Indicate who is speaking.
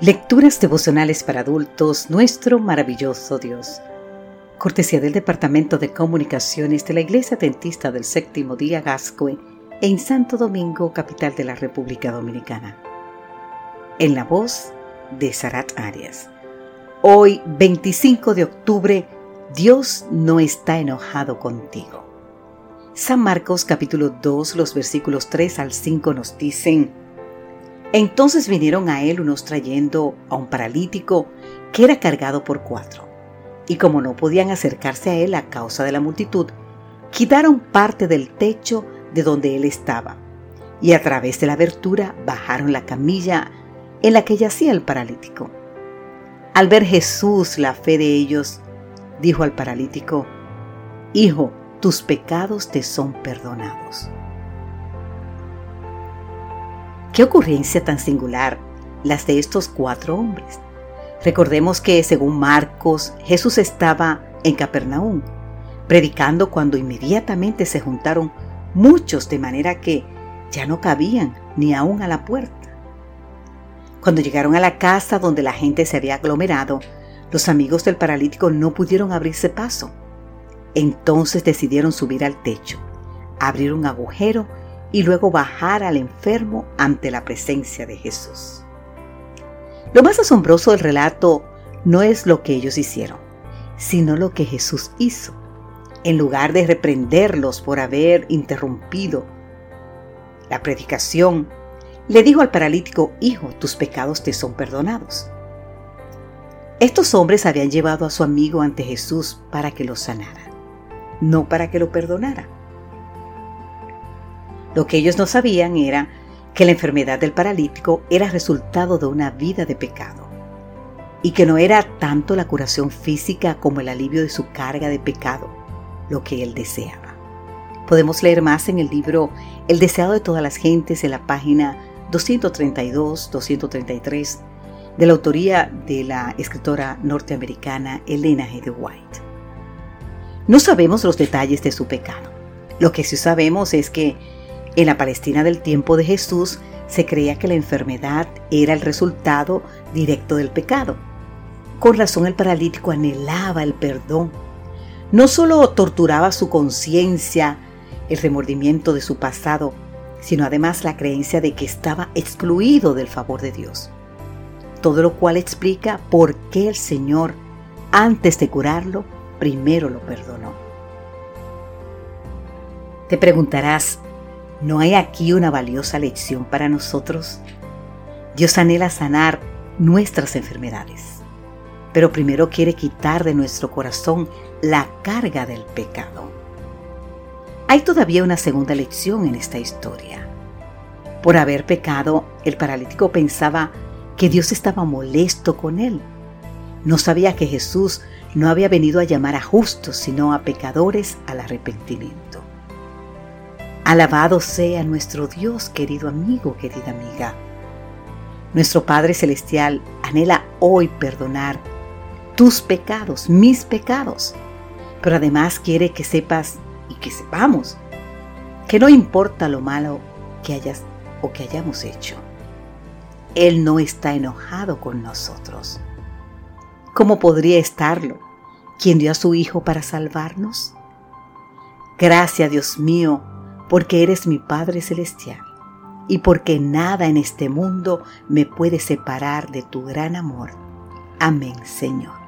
Speaker 1: Lecturas devocionales para adultos, nuestro maravilloso Dios. Cortesía del Departamento de Comunicaciones de la Iglesia Dentista del Séptimo Día Gascue en Santo Domingo, capital de la República Dominicana. En la voz de Sarat Arias. Hoy, 25 de octubre, Dios no está enojado contigo. San Marcos capítulo 2, los versículos 3 al 5 nos dicen, entonces vinieron a él unos trayendo a un paralítico que era cargado por cuatro. Y como no podían acercarse a él a causa de la multitud, quitaron parte del techo de donde él estaba, y a través de la abertura bajaron la camilla en la que yacía el paralítico. Al ver Jesús la fe de ellos, dijo al paralítico, Hijo, tus pecados te son perdonados. Qué ocurrencia tan singular las de estos cuatro hombres. Recordemos que, según Marcos, Jesús estaba en Capernaum, predicando cuando inmediatamente se juntaron muchos de manera que ya no cabían ni aún a la puerta. Cuando llegaron a la casa donde la gente se había aglomerado, los amigos del paralítico no pudieron abrirse paso. Entonces decidieron subir al techo, abrir un agujero y luego bajar al enfermo ante la presencia de Jesús. Lo más asombroso del relato no es lo que ellos hicieron, sino lo que Jesús hizo. En lugar de reprenderlos por haber interrumpido la predicación, le dijo al paralítico, Hijo, tus pecados te son perdonados. Estos hombres habían llevado a su amigo ante Jesús para que lo sanara, no para que lo perdonara. Lo que ellos no sabían era que la enfermedad del paralítico era resultado de una vida de pecado y que no era tanto la curación física como el alivio de su carga de pecado lo que él deseaba. Podemos leer más en el libro El deseado de todas las gentes en la página 232-233 de la autoría de la escritora norteamericana Elena G. White. No sabemos los detalles de su pecado. Lo que sí sabemos es que en la Palestina del tiempo de Jesús se creía que la enfermedad era el resultado directo del pecado. Con razón el paralítico anhelaba el perdón. No solo torturaba su conciencia, el remordimiento de su pasado, sino además la creencia de que estaba excluido del favor de Dios. Todo lo cual explica por qué el Señor, antes de curarlo, primero lo perdonó. Te preguntarás, ¿No hay aquí una valiosa lección para nosotros? Dios anhela sanar nuestras enfermedades, pero primero quiere quitar de nuestro corazón la carga del pecado. Hay todavía una segunda lección en esta historia. Por haber pecado, el paralítico pensaba que Dios estaba molesto con él. No sabía que Jesús no había venido a llamar a justos, sino a pecadores al arrepentimiento. Alabado sea nuestro Dios, querido amigo, querida amiga. Nuestro Padre Celestial anhela hoy perdonar tus pecados, mis pecados, pero además quiere que sepas y que sepamos que no importa lo malo que hayas o que hayamos hecho. Él no está enojado con nosotros. ¿Cómo podría estarlo? ¿Quién dio a su Hijo para salvarnos? Gracias, Dios mío, porque eres mi Padre Celestial y porque nada en este mundo me puede separar de tu gran amor. Amén, Señor.